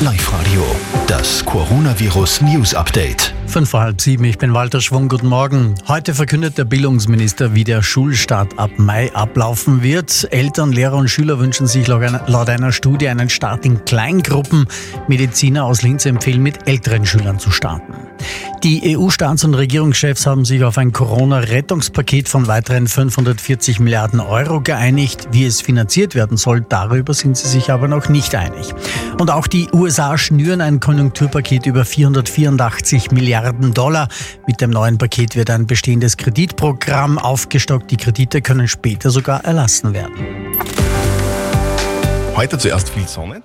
Live Radio, das Coronavirus News Update. Fünf vor halb sieben, ich bin Walter Schwung, guten Morgen. Heute verkündet der Bildungsminister, wie der Schulstart ab Mai ablaufen wird. Eltern, Lehrer und Schüler wünschen sich laut einer Studie einen Start in Kleingruppen. Mediziner aus Linz empfehlen, mit älteren Schülern zu starten. Die EU-Staats- und Regierungschefs haben sich auf ein Corona-Rettungspaket von weiteren 540 Milliarden Euro geeinigt. Wie es finanziert werden soll, darüber sind sie sich aber noch nicht einig. Und auch die USA schnüren ein Konjunkturpaket über 484 Milliarden Dollar. Mit dem neuen Paket wird ein bestehendes Kreditprogramm aufgestockt. Die Kredite können später sogar erlassen werden. Heute zuerst viel Sonne.